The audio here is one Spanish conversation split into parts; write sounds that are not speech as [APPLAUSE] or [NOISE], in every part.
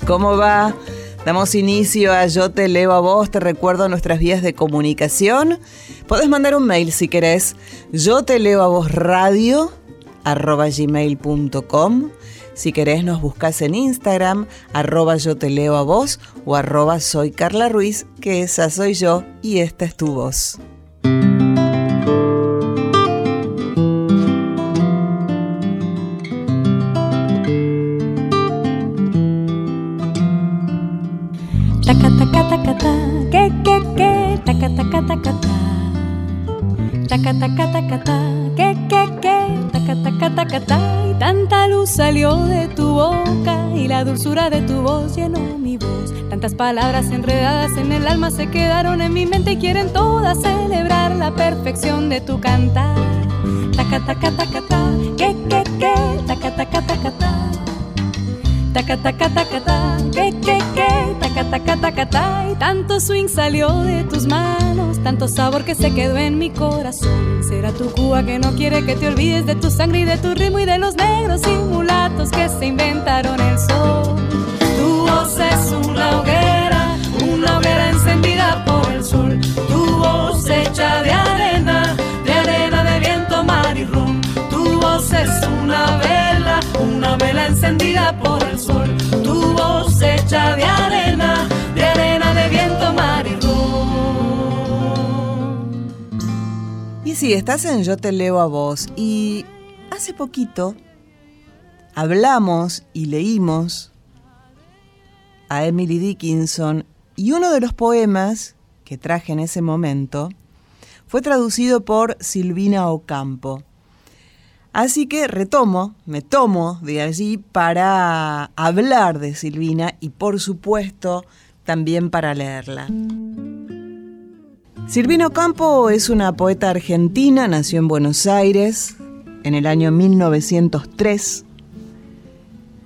¿Cómo va? Damos inicio a Yo te leo a vos, te recuerdo nuestras vías de comunicación. Podés mandar un mail si querés. Yo te leo a vos radio arroba gmail.com. Si querés nos buscas en Instagram, arroba yo te leo a vos o arroba soy Carla Ruiz, que esa soy yo y esta es tu voz. Que, que, que, taca, taca, taca, ta, y tanta luz salió de tu boca y la dulzura de tu voz llenó mi voz. Tantas palabras enredadas en el alma se quedaron en mi mente y quieren todas celebrar la perfección de tu cantar. Taca, taca, taca, ta, que, que, que, taca, taca, taca, ta. Taca, taca, taca, ta, que, que, que, taca, taca, taca, ta, y tanto swing salió de tus manos, tanto sabor que se quedó en mi corazón. Será tu Cuba que no quiere que te olvides de tu sangre y de tu ritmo y de los negros y mulatos que se inventaron el sol. Tu voz es una hoguera, una hoguera vela encendida por el sol. Tu voz hecha de arena, de arena de viento, mar y Y si estás en Yo te leo a vos y hace poquito hablamos y leímos a Emily Dickinson y uno de los poemas que traje en ese momento fue traducido por Silvina Ocampo. Así que retomo, me tomo de allí para hablar de Silvina y por supuesto también para leerla. Silvina Ocampo es una poeta argentina, nació en Buenos Aires en el año 1903.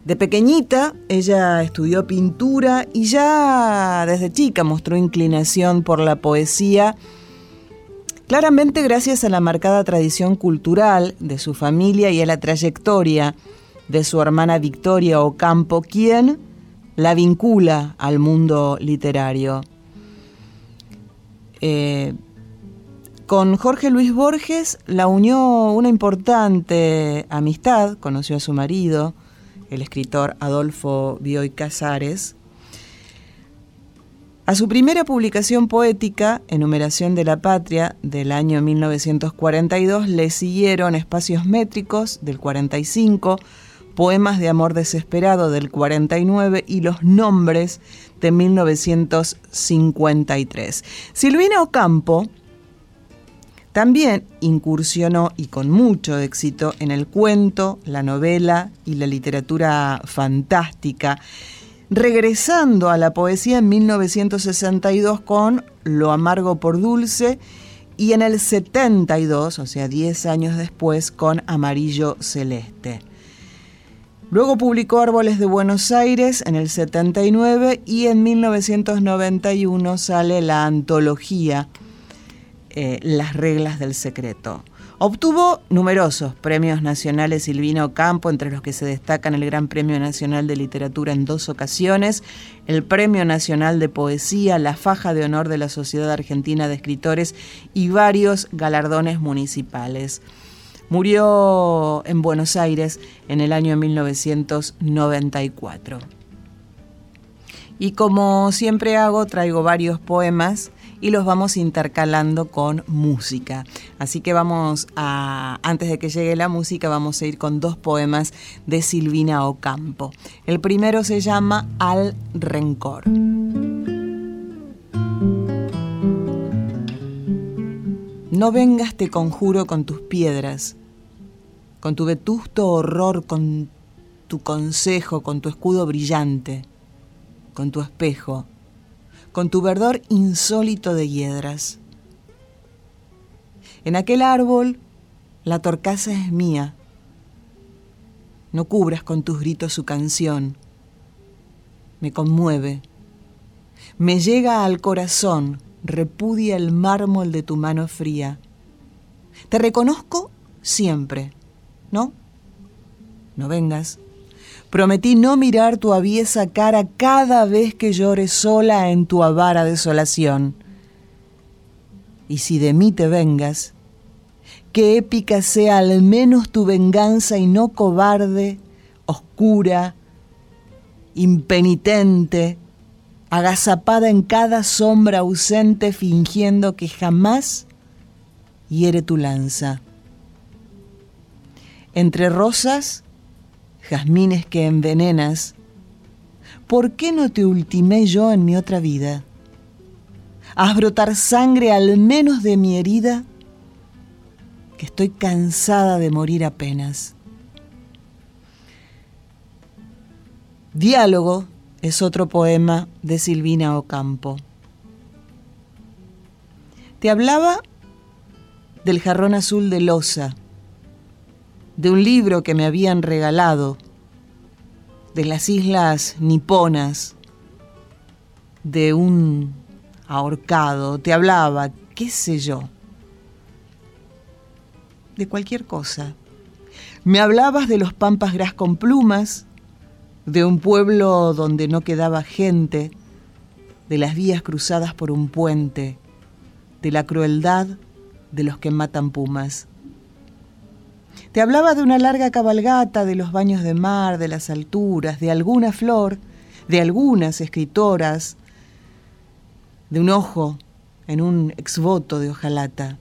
De pequeñita ella estudió pintura y ya desde chica mostró inclinación por la poesía Claramente gracias a la marcada tradición cultural de su familia y a la trayectoria de su hermana Victoria Ocampo, quien la vincula al mundo literario. Eh, con Jorge Luis Borges la unió una importante amistad, conoció a su marido, el escritor Adolfo Bioy Casares, a su primera publicación poética, Enumeración de la Patria, del año 1942, le siguieron Espacios Métricos, del 45, Poemas de Amor Desesperado, del 49, y Los Nombres, de 1953. Silvina Ocampo también incursionó, y con mucho éxito, en el cuento, la novela y la literatura fantástica regresando a la poesía en 1962 con Lo amargo por dulce y en el 72, o sea, 10 años después, con Amarillo Celeste. Luego publicó Árboles de Buenos Aires en el 79 y en 1991 sale la antología eh, Las reglas del secreto. Obtuvo numerosos premios nacionales Silvino Campo, entre los que se destacan el Gran Premio Nacional de Literatura en dos ocasiones, el Premio Nacional de Poesía, la Faja de Honor de la Sociedad Argentina de Escritores y varios galardones municipales. Murió en Buenos Aires en el año 1994. Y como siempre hago, traigo varios poemas y los vamos intercalando con música. Así que vamos a, antes de que llegue la música, vamos a ir con dos poemas de Silvina Ocampo. El primero se llama Al Rencor. No vengas, te conjuro, con tus piedras, con tu vetusto horror, con tu consejo, con tu escudo brillante, con tu espejo, con tu verdor insólito de hiedras. En aquel árbol la torcaza es mía. No cubras con tus gritos su canción. Me conmueve. Me llega al corazón, repudia el mármol de tu mano fría. Te reconozco siempre, ¿no? No vengas. Prometí no mirar tu aviesa cara cada vez que llore sola en tu avara desolación. Y si de mí te vengas, que épica sea al menos tu venganza y no cobarde, oscura, impenitente, agazapada en cada sombra ausente fingiendo que jamás hiere tu lanza. Entre rosas jazmines que envenenas, ¿por qué no te ultimé yo en mi otra vida? Haz brotar sangre al menos de mi herida, que estoy cansada de morir apenas. Diálogo es otro poema de Silvina Ocampo. Te hablaba del jarrón azul de losa de un libro que me habían regalado, de las islas niponas, de un ahorcado, te hablaba, qué sé yo, de cualquier cosa. Me hablabas de los pampas gras con plumas, de un pueblo donde no quedaba gente, de las vías cruzadas por un puente, de la crueldad de los que matan pumas. Te hablaba de una larga cabalgata, de los baños de mar, de las alturas, de alguna flor, de algunas escritoras, de un ojo en un exvoto de hojalata.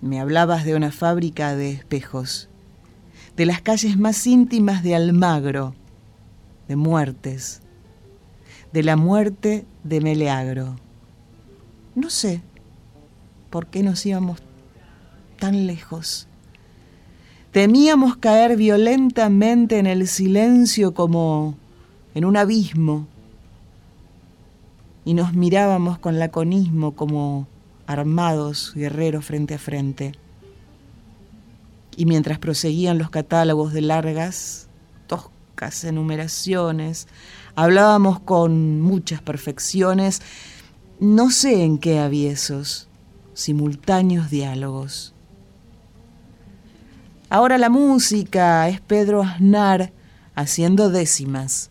Me hablabas de una fábrica de espejos, de las calles más íntimas de Almagro, de muertes, de la muerte de Meleagro. No sé por qué nos íbamos tan lejos. Temíamos caer violentamente en el silencio como en un abismo y nos mirábamos con laconismo como armados guerreros frente a frente. Y mientras proseguían los catálogos de largas, toscas enumeraciones, hablábamos con muchas perfecciones, no sé en qué aviesos, simultáneos diálogos. Ahora la música es Pedro Aznar haciendo décimas.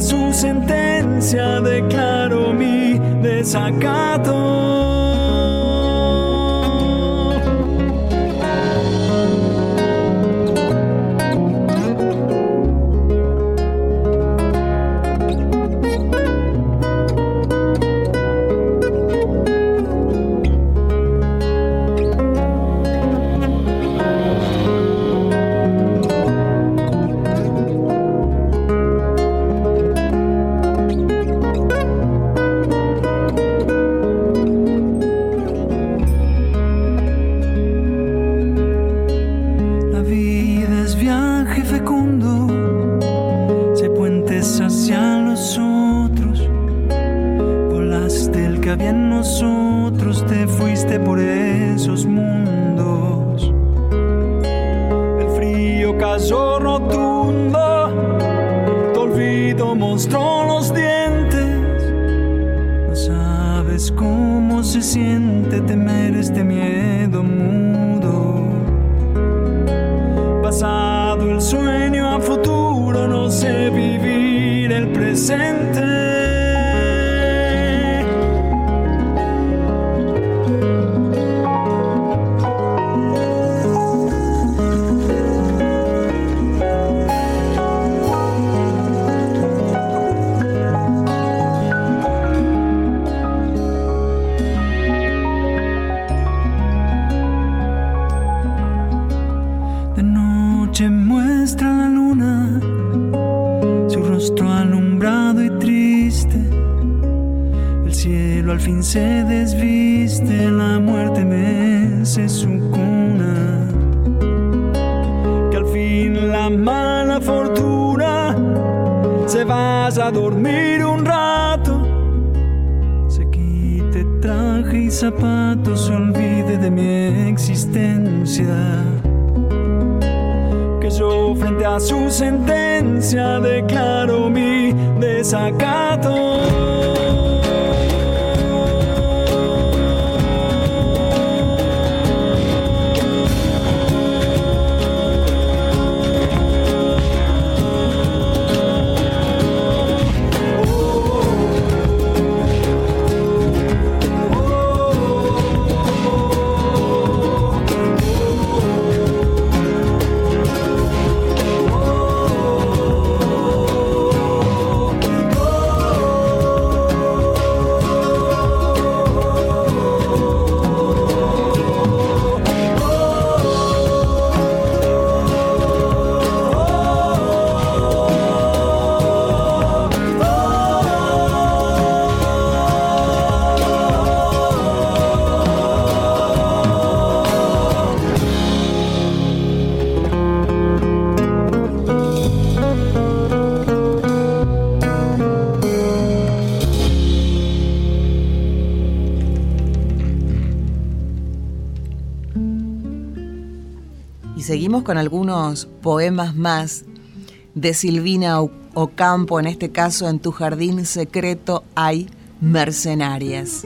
su sentencia declaro mi desacato. Con algunos poemas más de Silvina Ocampo, en este caso en tu jardín secreto hay mercenarias.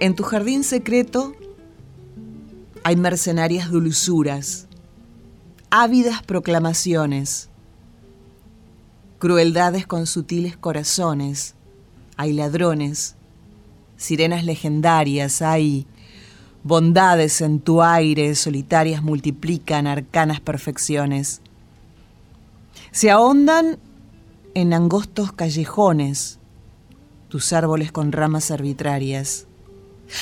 En tu jardín secreto hay mercenarias dulzuras, ávidas proclamaciones, crueldades con sutiles corazones, hay ladrones, sirenas legendarias, hay bondades en tu aire, solitarias multiplican arcanas perfecciones. Se ahondan en angostos callejones tus árboles con ramas arbitrarias.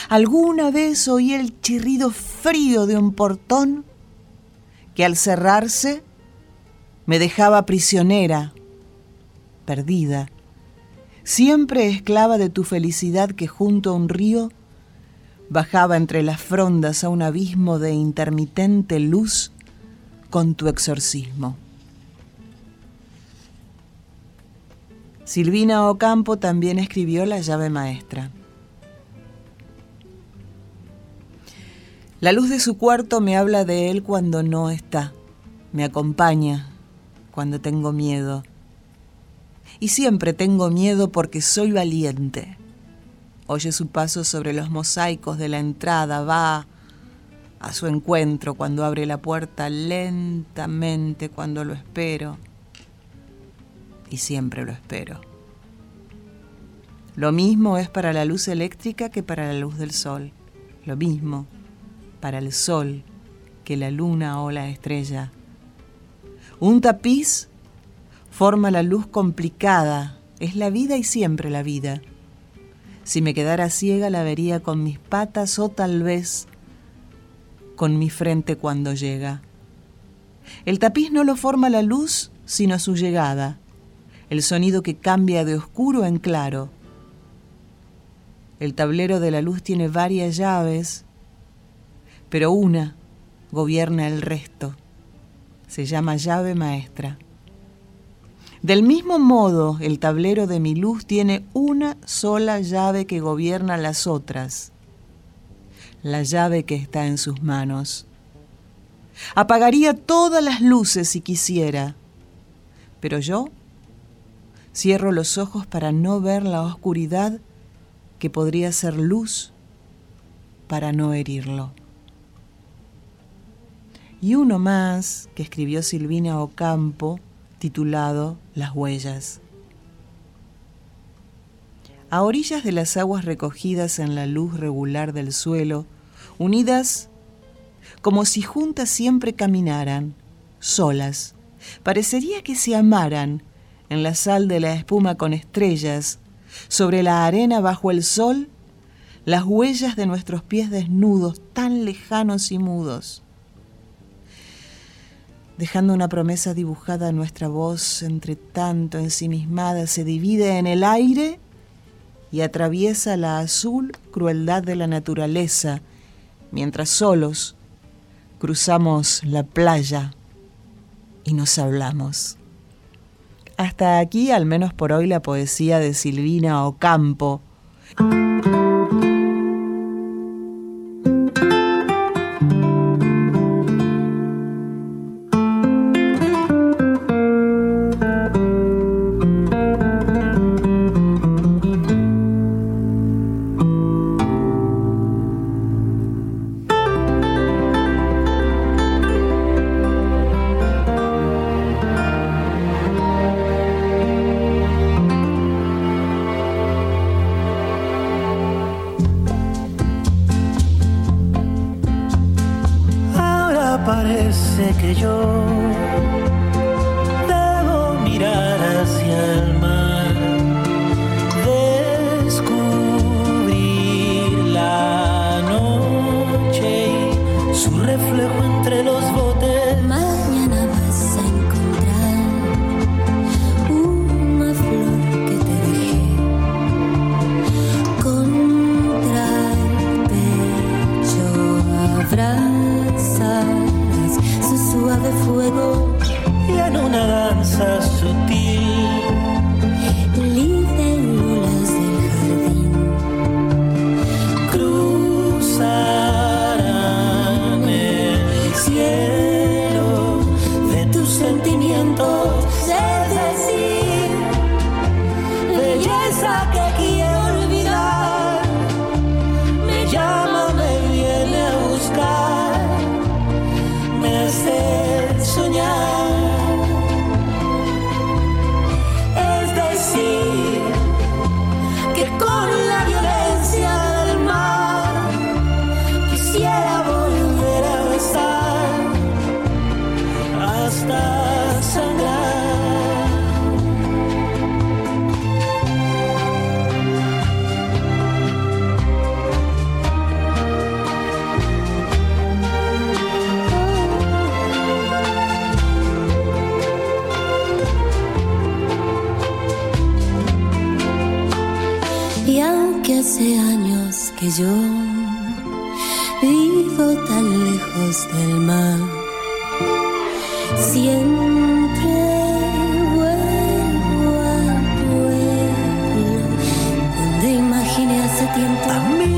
¿Alguna vez oí el chirrido frío de un portón que al cerrarse me dejaba prisionera, perdida? siempre esclava de tu felicidad que junto a un río bajaba entre las frondas a un abismo de intermitente luz con tu exorcismo. Silvina Ocampo también escribió La llave maestra. La luz de su cuarto me habla de él cuando no está, me acompaña cuando tengo miedo y siempre tengo miedo porque soy valiente. Oye su paso sobre los mosaicos de la entrada, va, a su encuentro cuando abre la puerta lentamente cuando lo espero. Y siempre lo espero. Lo mismo es para la luz eléctrica que para la luz del sol. Lo mismo para el sol que la luna o la estrella. Un tapiz forma la luz complicada, es la vida y siempre la vida. Si me quedara ciega la vería con mis patas o tal vez con mi frente cuando llega. El tapiz no lo forma la luz, sino su llegada, el sonido que cambia de oscuro en claro. El tablero de la luz tiene varias llaves, pero una gobierna el resto. Se llama llave maestra. Del mismo modo, el tablero de mi luz tiene una sola llave que gobierna las otras, la llave que está en sus manos. Apagaría todas las luces si quisiera, pero yo cierro los ojos para no ver la oscuridad que podría ser luz para no herirlo. Y uno más que escribió Silvina Ocampo, titulado Las huellas. A orillas de las aguas recogidas en la luz regular del suelo, unidas como si juntas siempre caminaran, solas, parecería que se amaran en la sal de la espuma con estrellas, sobre la arena bajo el sol, las huellas de nuestros pies desnudos, tan lejanos y mudos dejando una promesa dibujada nuestra voz entre tanto ensimismada se divide en el aire y atraviesa la azul crueldad de la naturaleza, mientras solos cruzamos la playa y nos hablamos. Hasta aquí, al menos por hoy, la poesía de Silvina Ocampo. tiempo. A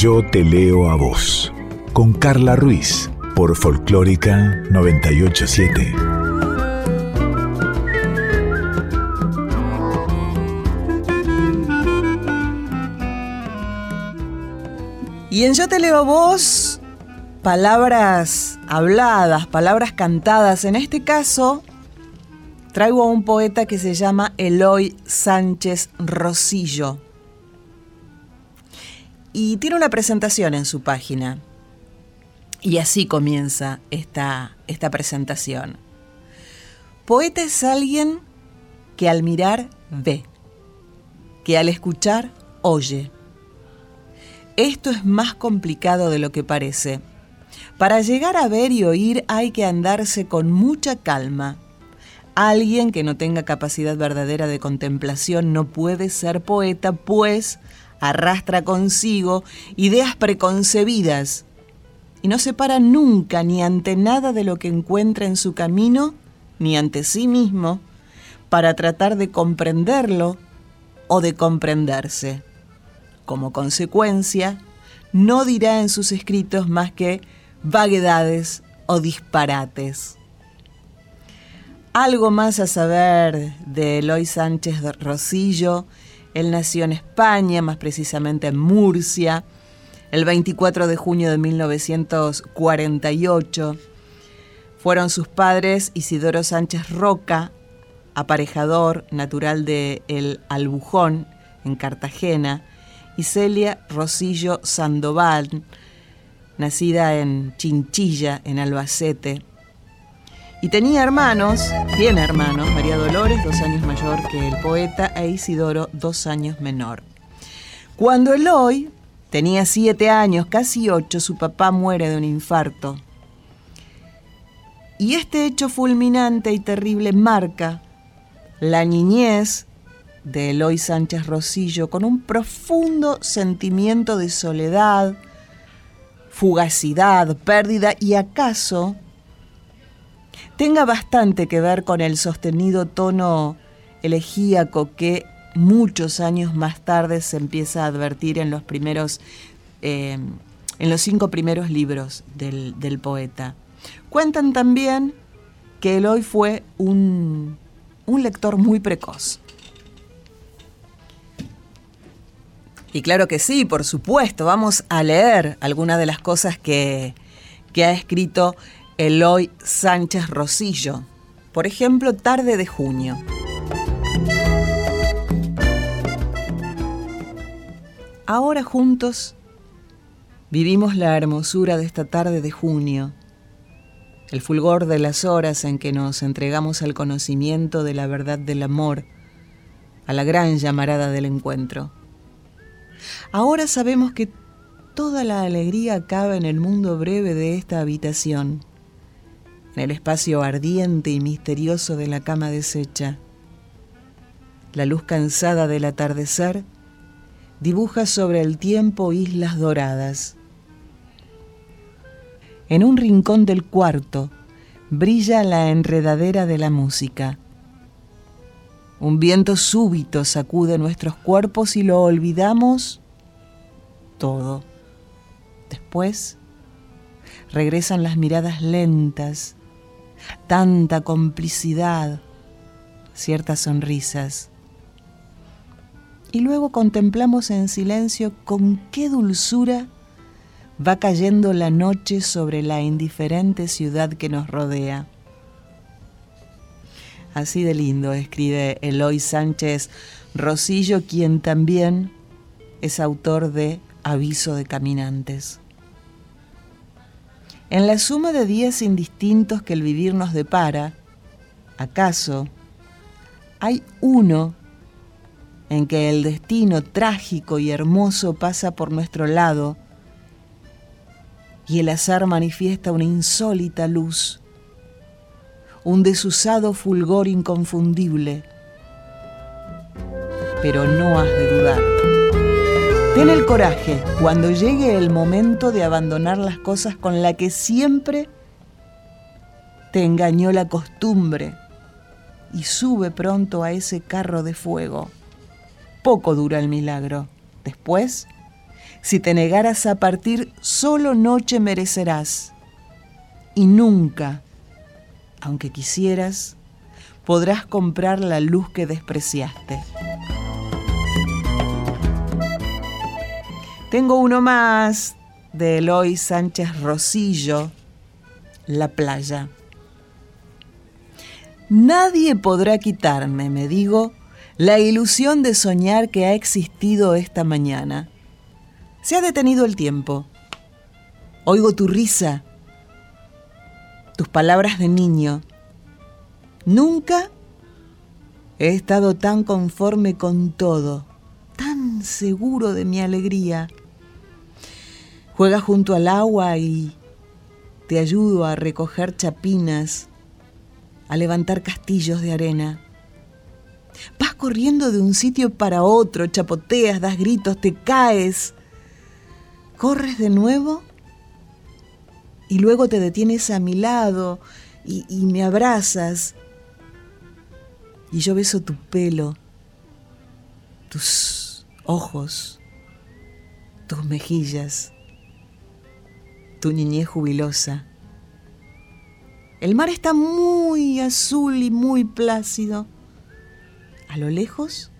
Yo te leo a vos. Con Carla Ruiz por Folclórica 987. Y en Yo te leo a vos, palabras habladas, palabras cantadas. En este caso, traigo a un poeta que se llama Eloy Sánchez Rosillo. Y tiene una presentación en su página. Y así comienza esta, esta presentación. Poeta es alguien que al mirar ve, que al escuchar oye. Esto es más complicado de lo que parece. Para llegar a ver y oír hay que andarse con mucha calma. Alguien que no tenga capacidad verdadera de contemplación no puede ser poeta, pues arrastra consigo ideas preconcebidas y no se para nunca ni ante nada de lo que encuentra en su camino, ni ante sí mismo, para tratar de comprenderlo o de comprenderse. Como consecuencia, no dirá en sus escritos más que vaguedades o disparates. Algo más a saber de Eloy Sánchez Rosillo. Él nació en España, más precisamente en Murcia, el 24 de junio de 1948. Fueron sus padres Isidoro Sánchez Roca, aparejador natural de El Albujón, en Cartagena, y Celia Rosillo Sandoval, nacida en Chinchilla, en Albacete. Y tenía hermanos, tiene hermanos, María Dolores, dos años mayor que el poeta, e Isidoro, dos años menor. Cuando Eloy Tenía siete años, casi ocho, su papá muere de un infarto. Y este hecho fulminante y terrible marca la niñez de Eloy Sánchez Rosillo con un profundo sentimiento de soledad, fugacidad, pérdida y acaso tenga bastante que ver con el sostenido tono elegíaco que muchos años más tarde se empieza a advertir en los primeros, eh, en los cinco primeros libros del, poeta. Cuentan también que Eloy fue un, un lector muy precoz. Y claro que sí, por supuesto, vamos a leer algunas de las cosas que, que ha escrito Eloy Sánchez Rosillo. Por ejemplo, Tarde de Junio. Ahora juntos vivimos la hermosura de esta tarde de junio, el fulgor de las horas en que nos entregamos al conocimiento de la verdad del amor, a la gran llamarada del encuentro. Ahora sabemos que toda la alegría cabe en el mundo breve de esta habitación, en el espacio ardiente y misterioso de la cama deshecha. La luz cansada del atardecer dibuja sobre el tiempo islas doradas. En un rincón del cuarto brilla la enredadera de la música. Un viento súbito sacude nuestros cuerpos y lo olvidamos todo. Después regresan las miradas lentas, tanta complicidad, ciertas sonrisas y luego contemplamos en silencio con qué dulzura va cayendo la noche sobre la indiferente ciudad que nos rodea. Así de lindo escribe Eloy Sánchez Rosillo, quien también es autor de Aviso de Caminantes. En la suma de días indistintos que el vivir nos depara, ¿acaso hay uno en que el destino trágico y hermoso pasa por nuestro lado y el azar manifiesta una insólita luz, un desusado fulgor inconfundible. Pero no has de dudar. Ten el coraje cuando llegue el momento de abandonar las cosas con la que siempre te engañó la costumbre y sube pronto a ese carro de fuego poco dura el milagro. Después, Si te negaras a partir, solo noche merecerás. Y nunca, aunque quisieras, podrás comprar la luz que despreciaste. Tengo uno más de Eloy Sánchez Rosillo, La playa. Nadie podrá quitarme, me digo, la ilusión de soñar que ha existido esta mañana. Se ha detenido el tiempo. Oigo tu risa, tus palabras de niño. Nunca he estado tan conforme con todo, tan seguro de mi alegría. Juega junto al agua y te ayudo a recoger chapinas a levantar castillos de arena. Vas corriendo de un sitio para otro, chapoteas, das gritos, te caes. Corres de nuevo y luego te detienes a mi lado y, y me abrazas. Y yo beso tu pelo, tus ojos, tus mejillas, tu niñez jubilosa. El mar está muy azul y muy plácido. A lo lejos,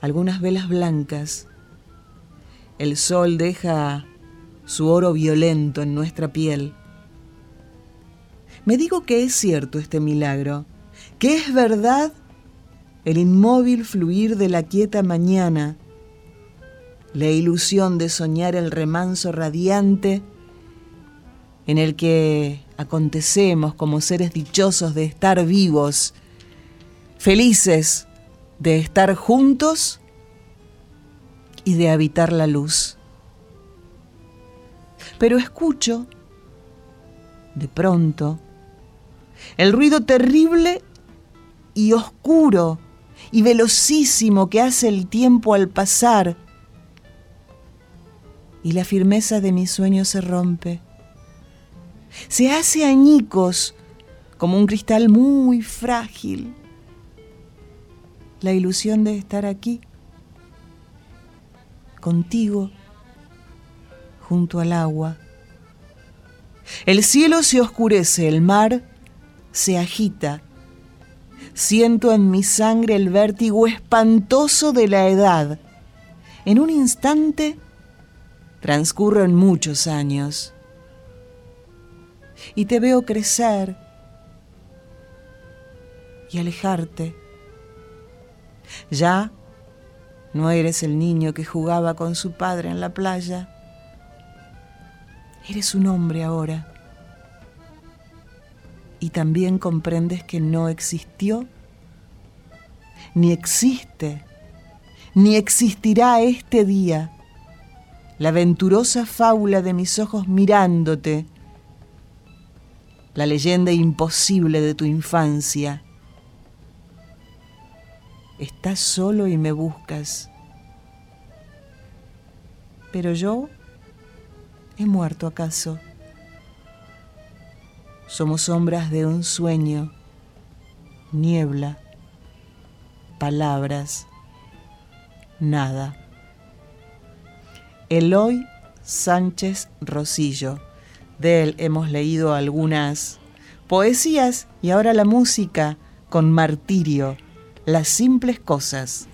algunas velas blancas. El sol deja su oro violento en nuestra piel. Me digo que es cierto este milagro, que es verdad el inmóvil fluir de la quieta mañana, la ilusión de soñar el remanso radiante en el que acontecemos como seres dichosos de estar vivos, felices de estar juntos y de habitar la luz. Pero escucho, de pronto, el ruido terrible y oscuro y velocísimo que hace el tiempo al pasar, y la firmeza de mi sueño se rompe se hace añicos como un cristal muy frágil. La ilusión de estar aquí, contigo, junto al agua. El cielo se oscurece, el mar se agita. Siento en mi sangre el vértigo espantoso de la edad. En un instante transcurren muchos años y te veo crecer y alejarte. Ya no eres el niño que jugaba con su padre en la playa. Eres un hombre ahora. Y también comprendes que no existió, ni existe, ni existirá este día la venturosa fábula de mis ojos mirándote la leyenda imposible de tu infancia. Estás solo y me buscas. Pero yo he muerto acaso. Somos sombras de un sueño, niebla, palabras, nada. Eloy Sánchez Rosillo de él hemos leído algunas poesías y ahora la música con martirio, las simples cosas.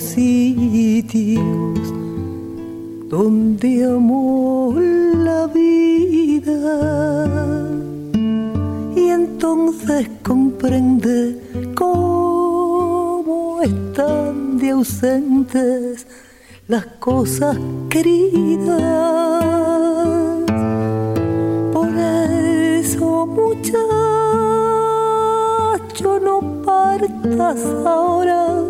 Sitios donde amó la vida y entonces comprende cómo están de ausentes las cosas queridas. Por eso, muchacho, no partas ahora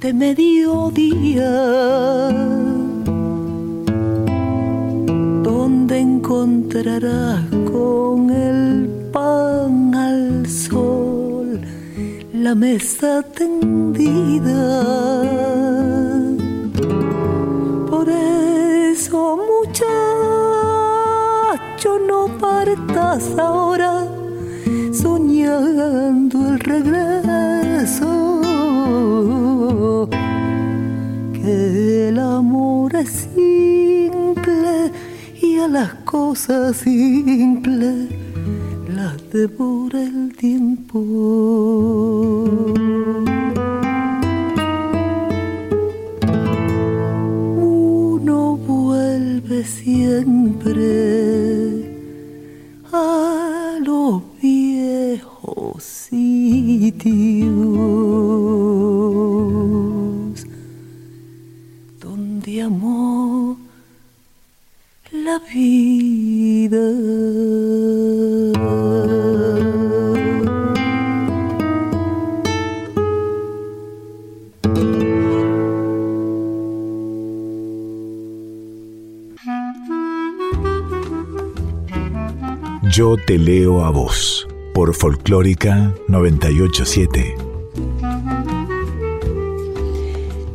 de este mediodía, donde encontrarás con el pan al sol la mesa tendida. Por eso, muchacho, no partas ahora soñando el regreso. Las cosas simples las devora el tiempo. Uno vuelve siempre Yo te leo a vos por Folclórica 987.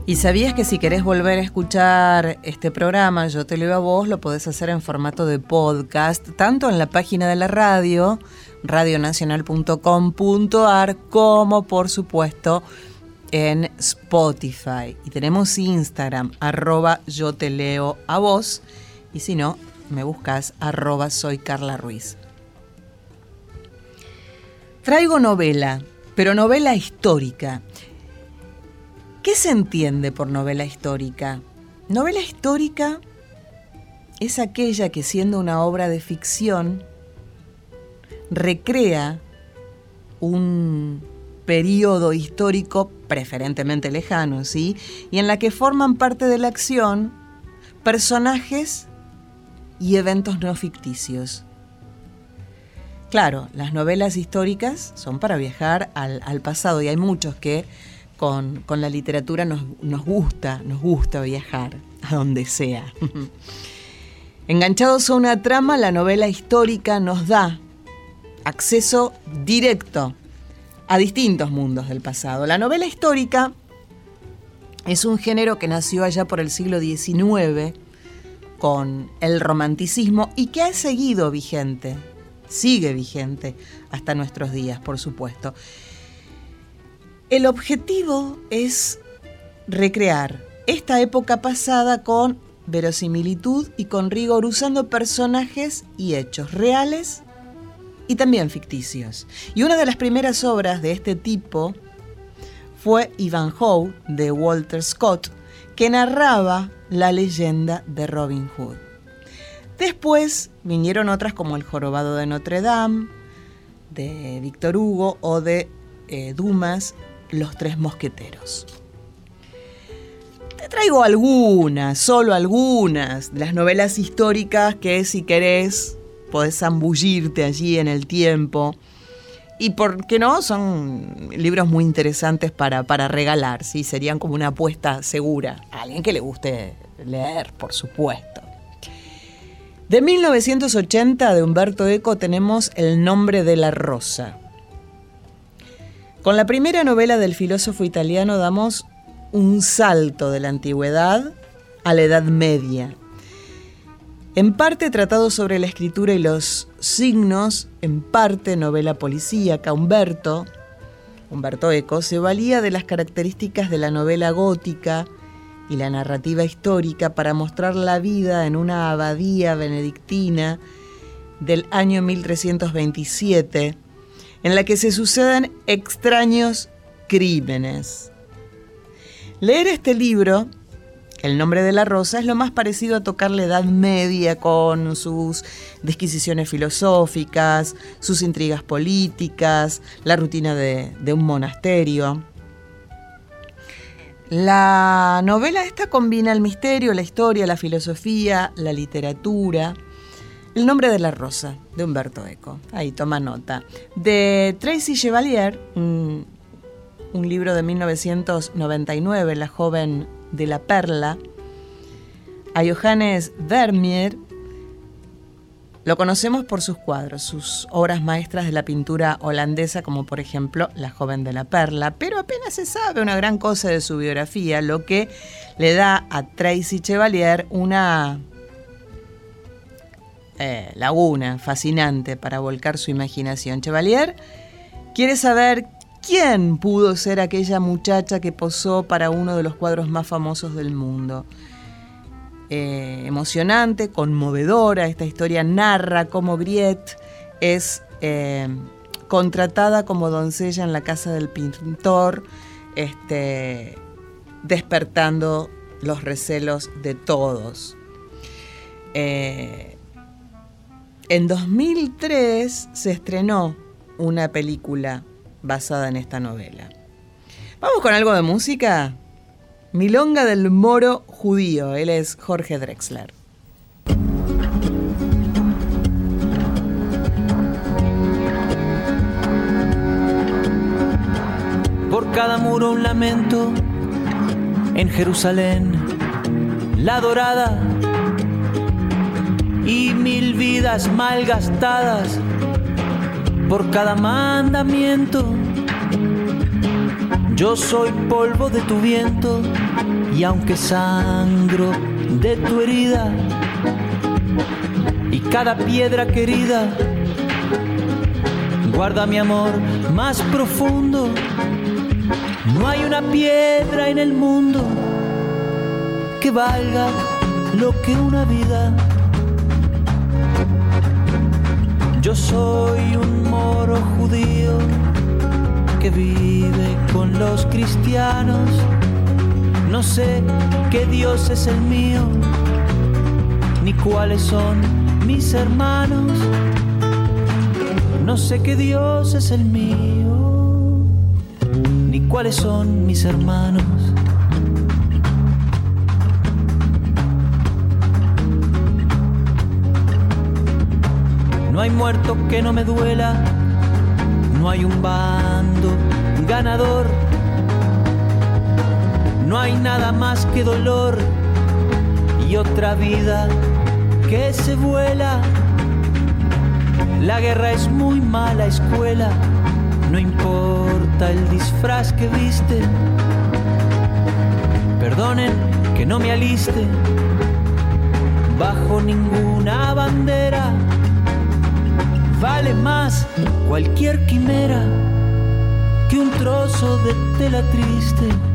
¿Y sabías que si querés volver a escuchar este programa, Yo te leo a vos, lo podés hacer en formato de podcast, tanto en la página de la radio, radionacional.com.ar, como por supuesto en Spotify. Y tenemos Instagram, arroba yo te leo a vos, y si no, me buscas arroba soy Carla Ruiz. Traigo novela, pero novela histórica. ¿Qué se entiende por novela histórica? Novela histórica es aquella que siendo una obra de ficción recrea un periodo histórico preferentemente lejano, ¿sí? Y en la que forman parte de la acción personajes y eventos no ficticios. Claro, las novelas históricas son para viajar al, pasado y hay muchos que con, con la literatura nos, nos, gusta, nos gusta viajar a donde sea. [LAUGHS] Enganchados a una trama, la novela histórica nos da acceso directo a distintos mundos del pasado. La novela histórica es un género que nació allá por el siglo XIX con el romanticismo y que ha seguido vigente sigue vigente hasta nuestros días, por supuesto. El objetivo es recrear esta época pasada con verosimilitud y con rigor usando personajes y hechos reales y también ficticios. Y una de las primeras obras de este tipo fue Ivanhoe de Walter Scott, que narraba la leyenda de Robin Hood. Después vinieron otras como El Jorobado de Notre Dame, de Víctor Hugo, o de eh, Dumas, Los Tres Mosqueteros. Te traigo algunas, solo algunas, de las novelas históricas que si querés podés zambullirte allí en el tiempo. Y por qué no, son libros muy interesantes para, para regalar, ¿sí? serían como una apuesta segura. A alguien que le guste leer, por supuesto. De 1980 de Humberto Eco tenemos El nombre de la rosa. Con la primera novela del filósofo italiano damos un salto de la antigüedad a la Edad Media. En parte tratado sobre la escritura y los signos, en parte novela policíaca, Humberto, Humberto Eco, se valía de las características de la novela gótica, y la narrativa histórica para mostrar la vida en una abadía benedictina del año 1327, en la que se suceden extraños crímenes. Leer este libro, El nombre de la rosa, es lo más parecido a tocar la Edad Media con sus disquisiciones filosóficas, sus intrigas políticas, la rutina de, de un monasterio. La novela esta combina el misterio, la historia, la filosofía, la literatura. El nombre de la rosa, de Humberto Eco. Ahí toma nota. De Tracy Chevalier, un, un libro de 1999, La joven de la perla. A Johannes Vermeer, lo conocemos por sus cuadros, sus obras maestras de la pintura holandesa, como por ejemplo La joven de la perla, pero apenas se sabe una gran cosa de su biografía, lo que le da a Tracy Chevalier una eh, laguna fascinante para volcar su imaginación. Chevalier quiere saber quién pudo ser aquella muchacha que posó para uno de los cuadros más famosos del mundo. Eh, emocionante, conmovedora. Esta historia narra cómo Griet es eh, contratada como doncella en la casa del pintor, este, despertando los recelos de todos. Eh, en 2003 se estrenó una película basada en esta novela. Vamos con algo de música. Milonga del Moro Judío. Él es Jorge Drexler. Por cada muro un lamento. En Jerusalén, la dorada. Y mil vidas malgastadas. Por cada mandamiento. Yo soy polvo de tu viento y aunque sangro de tu herida y cada piedra querida guarda mi amor más profundo. No hay una piedra en el mundo que valga lo que una vida. Yo soy un moro judío que vive con los cristianos. No sé qué Dios es el mío, ni cuáles son mis hermanos. No sé qué Dios es el mío, ni cuáles son mis hermanos. No hay muerto que no me duela no hay un bando ganador, no hay nada más que dolor y otra vida que se vuela. La guerra es muy mala escuela, no importa el disfraz que viste. Perdonen que no me aliste bajo ninguna bandera vale más cualquier quimera que un trozo de tela triste.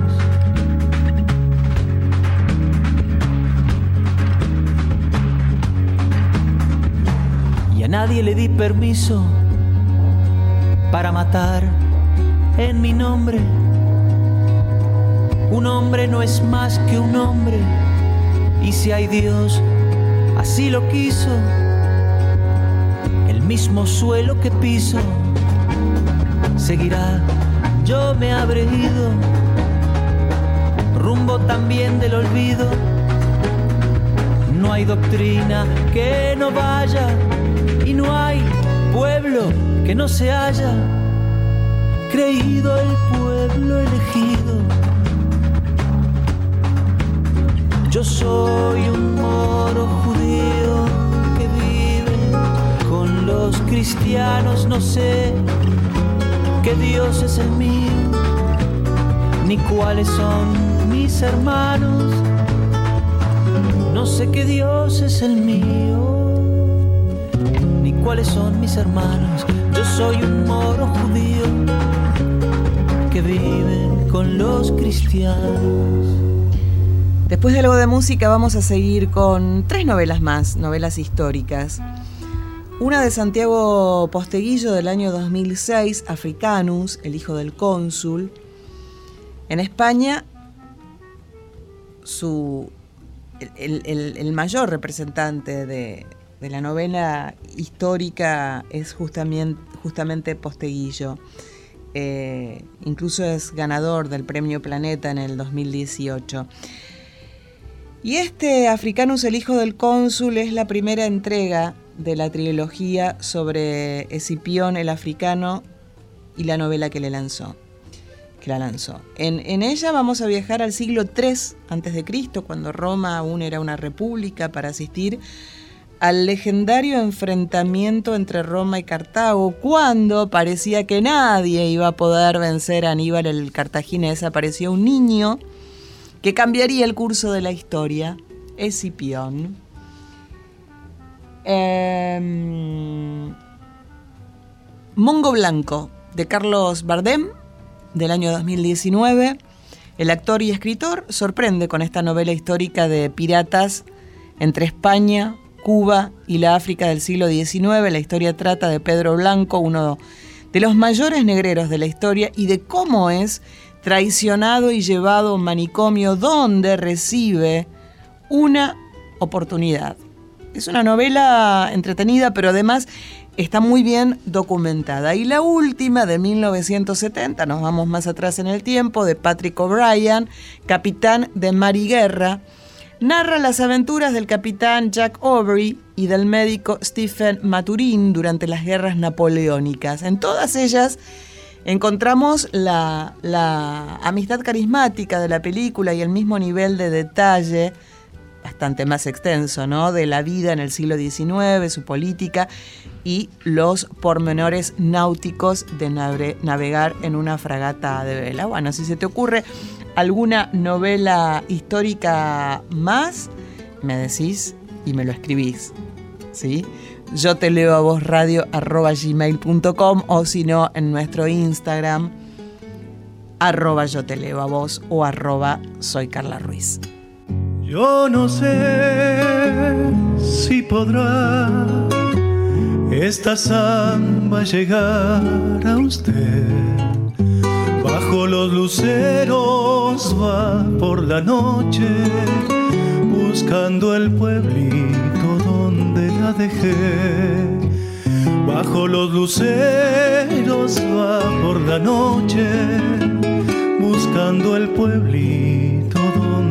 Nadie le di permiso para matar en mi nombre. Un hombre no es más que un hombre, y si hay Dios, así lo quiso. El mismo suelo que piso seguirá, yo me habré ido, rumbo también del olvido. No hay doctrina que no vaya y no hay pueblo que no se haya creído el pueblo elegido. Yo soy un moro judío que vive con los cristianos, no sé qué Dios es el mío, ni cuáles son mis hermanos, no sé qué Dios es el mío ni cuáles son mis hermanos. Yo soy un moro judío que vive con los cristianos. Después de algo de música vamos a seguir con tres novelas más, novelas históricas. Una de Santiago Posteguillo del año 2006, Africanus, el hijo del cónsul. En España, su, el, mayor representante de, la novela histórica es justamente, justamente Posteguillo. Eh, incluso es ganador del Premio Planeta en el 2018. Y este Africanus, el hijo del cónsul, es la primera entrega de la trilogía sobre Escipión el africano y la novela que le lanzó. Que la lanzó. En, en ella vamos a viajar al siglo III a.C., cuando Roma aún era una república, para asistir al legendario enfrentamiento entre Roma y Cartago, cuando parecía que nadie iba a poder vencer a Aníbal el cartaginés, apareció un niño que cambiaría el curso de la historia, Escipión. Em, Mongo Blanco, de Carlos Bardem, del año 2019. El actor y escritor sorprende con esta novela histórica de piratas entre España, Cuba y la África del siglo XIX. La historia trata de Pedro Blanco, uno de los mayores negreros de la historia, y de cómo es traicionado y llevado a un manicomio donde recibe una oportunidad. Es una novela entretenida, pero además está muy bien documentada. Y la última, de 1970, nos vamos más atrás en el tiempo, de Patrick O'Brien, capitán de mar y guerra, narra las aventuras del capitán Jack Aubrey y del médico Stephen Maturin durante las guerras napoleónicas. En todas ellas encontramos la amistad carismática de la película y el mismo nivel de detalle bastante más extenso, ¿no? De la vida en el siglo XIX, su política y los pormenores náuticos de nave- navegar en una fragata de vela. Bueno, si se te ocurre alguna novela histórica más, me decís y me lo escribís, ¿sí? Yo te leo a vos radio arroba gmail.com o si no en nuestro Instagram arroba yo te leo a vos o arroba soy Carla Ruiz. Yo no sé si podrá esta samba llegar a usted. Bajo los luceros va por la noche buscando el pueblito donde la dejé. Bajo los luceros va por la noche buscando el pueblito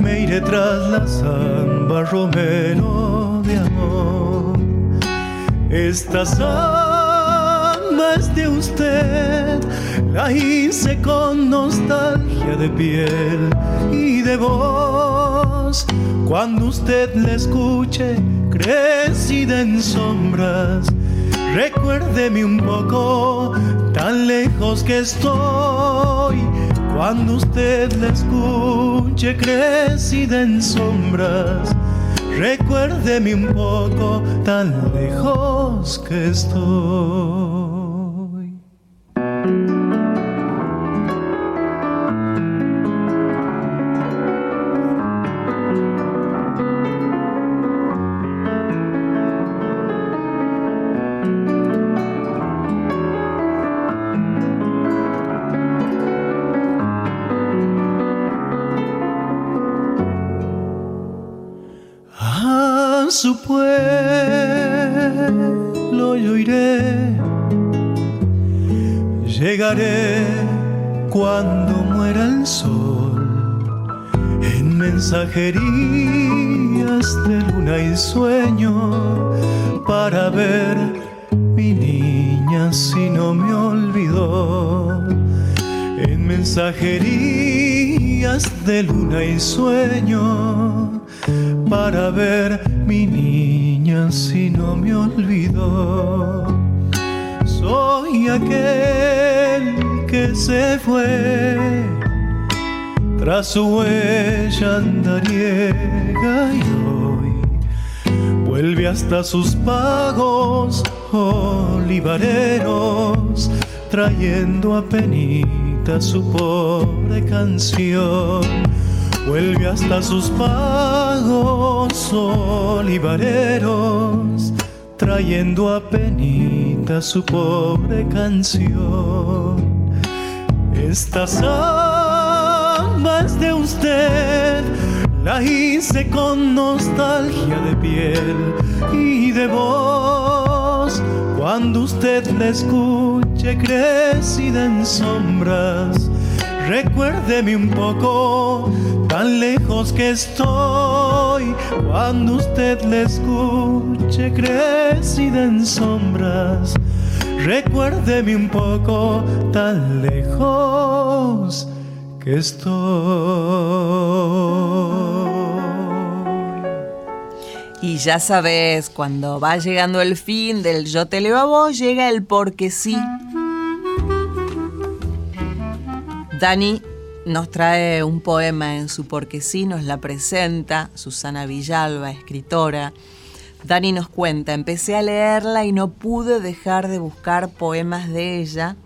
me iré tras la samba romero de amor. Esta samba más de usted la hice con nostalgia de piel y de voz. Cuando usted la escuche, crecida en sombras, recuérdeme un poco, tan lejos que estoy. Cuando usted la escuche, crecida en sombras, recuérdeme un poco, tan lejos que estoy. Mensajerías de luna y sueño para ver mi niña si no me olvidó en mensajerías de luna y sueño para ver mi niña si no me olvidó soy aquel que se fue tras su huella andariega y hoy vuelve hasta sus pagos olivareros trayendo a penita su pobre canción. Vuelve hasta sus pagos olivareros trayendo a penita su pobre canción. Estas ambas de usted la hice con nostalgia de piel y de voz. Cuando usted la escuche crecida en sombras, recuérdeme un poco, tan lejos que estoy. Cuando usted la escuche crecida en sombras, recuérdeme un poco tan lejos estoy. Y ya sabes, cuando va llegando el fin del yo te leo a vos, llega el porque sí. Dani nos trae un poema en su porque sí, nos la presenta Susana Villalba, escritora. Dani nos cuenta, empecé a leerla y no pude dejar de buscar poemas de ella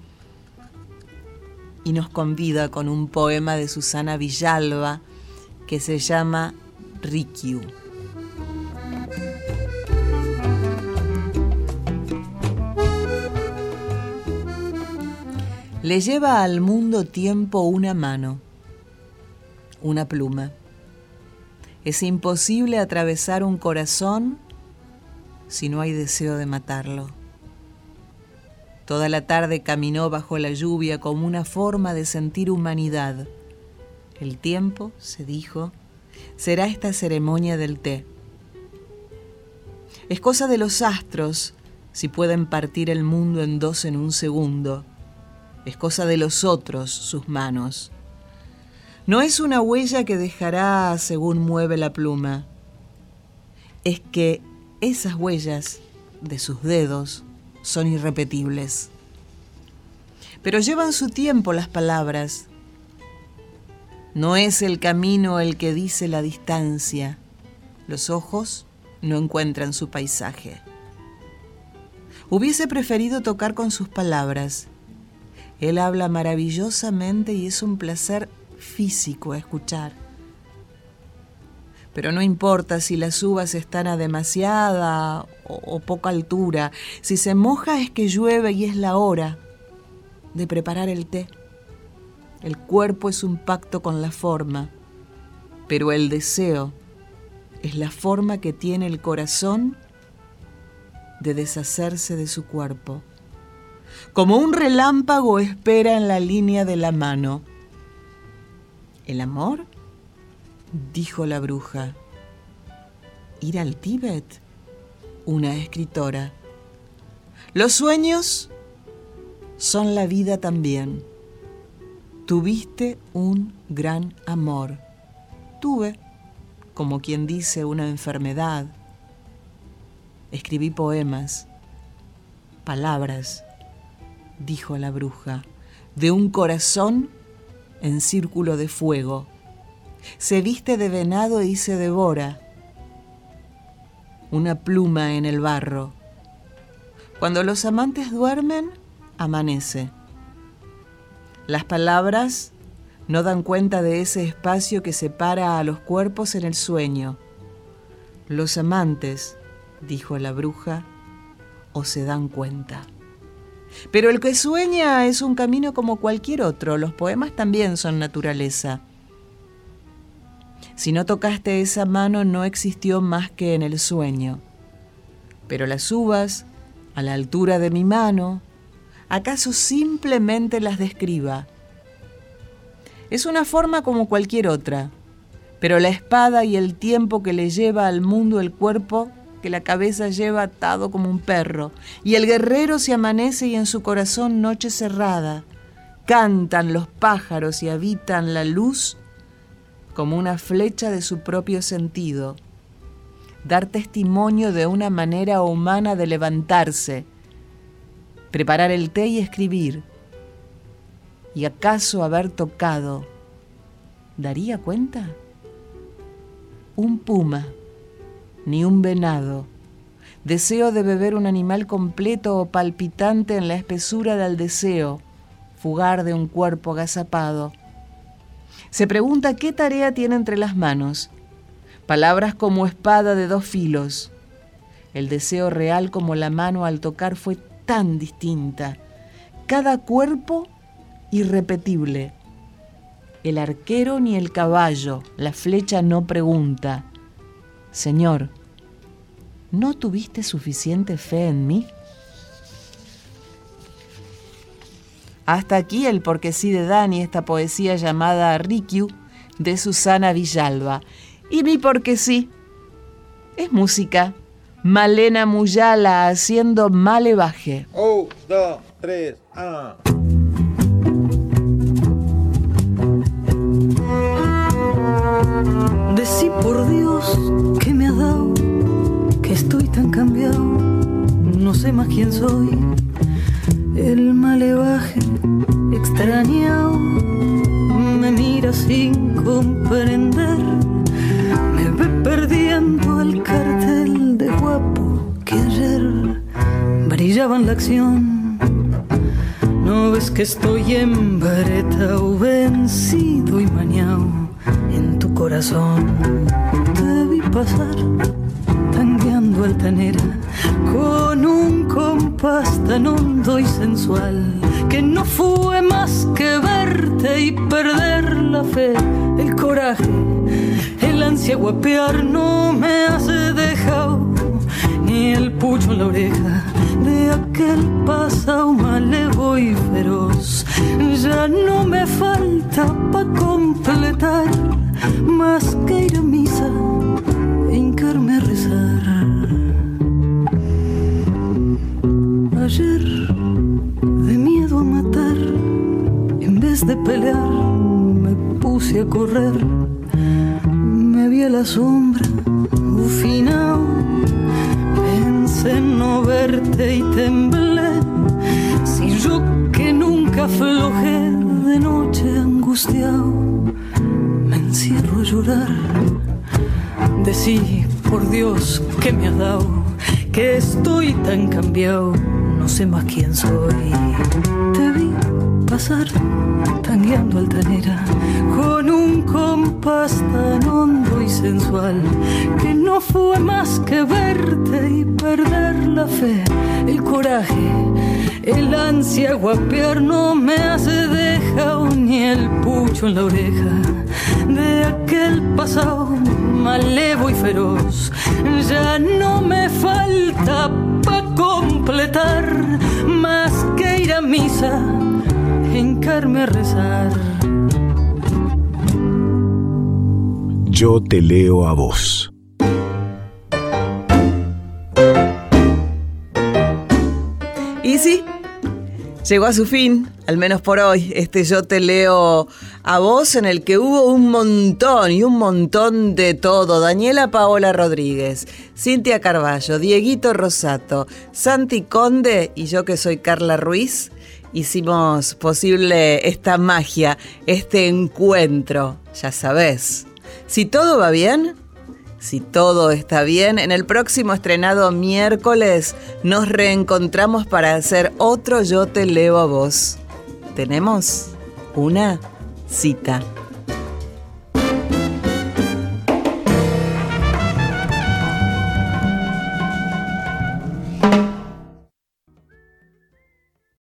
y nos convida con un poema de Susana Villalba que se llama Rikyu. Le lleva al mundo tiempo una mano, una pluma. Es imposible atravesar un corazón si no hay deseo de matarlo. Toda la tarde caminó bajo la lluvia como una forma de sentir humanidad. El tiempo, se dijo, será esta ceremonia del té. Es cosa de los astros si pueden partir el mundo en dos en un segundo. Es cosa de los otros sus manos. No es una huella que dejará según mueve la pluma. Es que esas huellas de sus dedos son irrepetibles. Pero llevan su tiempo las palabras. No es el camino el que dice la distancia. Los ojos no encuentran su paisaje. Hubiese preferido tocar con sus palabras. Él habla maravillosamente y es un placer físico escuchar pero no importa si las uvas están a demasiada o, poca altura, si se moja es que llueve y es la hora de preparar el té. El cuerpo es un pacto con la forma, pero el deseo es la forma que tiene el corazón de deshacerse de su cuerpo. Como un relámpago espera en la línea de la mano. El amor dijo la bruja. ¿Ir al Tíbet? Una escritora. Los sueños, son la vida también. Tuviste un gran amor. Tuve, como quien dice, una enfermedad. Escribí poemas, palabras, dijo la bruja, de un corazón en círculo de fuego. Se viste de venado y se devora. Una pluma en el barro. Cuando los amantes duermen, amanece. Las palabras no dan cuenta de ese espacio que separa a los cuerpos en el sueño. Los amantes, dijo la bruja, o se dan cuenta. Pero el que sueña es un camino como cualquier otro. Los poemas también son naturaleza. Si no tocaste esa mano no existió más que en el sueño. Pero las uvas, a la altura de mi mano, ¿acaso simplemente las describa? Es una forma como cualquier otra, pero la espada y el tiempo que le lleva al mundo el cuerpo que la cabeza lleva atado como un perro, y el guerrero se amanece y en su corazón noche cerrada. Cantan los pájaros y habitan la luz como una flecha de su propio sentido. Dar testimonio de una manera humana de levantarse, preparar el té y escribir. ¿Y acaso haber tocado? ¿Daría cuenta? Un puma ni un venado. Deseo de beber un animal completo o palpitante en la espesura del deseo, fugar de un cuerpo agazapado. Se pregunta qué tarea tiene entre las manos. Palabras como espada de dos filos. El deseo real como la mano al tocar fue tan distinta. Cada cuerpo irrepetible. El arquero ni el caballo, la flecha no pregunta. Señor, ¿no tuviste suficiente fe en mí? Hasta aquí el porque sí de Dani, esta poesía llamada Rikyu de Susana Villalba. Y mi porque sí es música. Malena Muyala haciendo Malevaje. Un, dos, tres, ah. Decí por Dios que me ha dado, que estoy tan cambiado, no sé más quién soy. El malevaje extrañado me mira sin comprender, me ve perdiendo el cartel de guapo que ayer brillaba en la acción. No ves que estoy en o vencido y mañado corazón. Te vi pasar tangueando altanera con un compás tan hondo y sensual que no fue más que verte y perder la fe, el coraje, el ansia guapear no me hace dejado ni el pucho en la oreja de aquel pasado malevo y feroz. Ya no me falta pa' completar más que ir a misa e hincarme a rezar. Me puse a correr. Me vi a la sombra, final, pensé en no verte y temblé. Si yo que nunca aflojé de noche angustiado encierro a llorar. Decí, por Dios, que me has dado, que estoy tan cambiado, no sé más quién soy. Te vi pasar tangueando altanera con un compás tan hondo y sensual que no fue más que verte y perder la fe, el coraje, el ansia guapear no me hace dejar ni el pucho en la oreja de aquel pasado malevo y feroz. Ya no me falta para completar más que ir a misa, encarme a rezar. Yo te leo a vos. Y sí, Llegó a su fin, al menos por hoy, este Yo te leo a vos en el que hubo un montón y un montón de todo. Daniela Paola Rodríguez, Cintia Carballo, Dieguito Rosato, Santi Conde y yo que soy Carla Ruiz. Hicimos posible esta magia, este encuentro, ya sabes. Si todo va bien, si todo está bien, en el próximo estrenado miércoles nos reencontramos para hacer otro Yo te leo a vos. Tenemos una cita.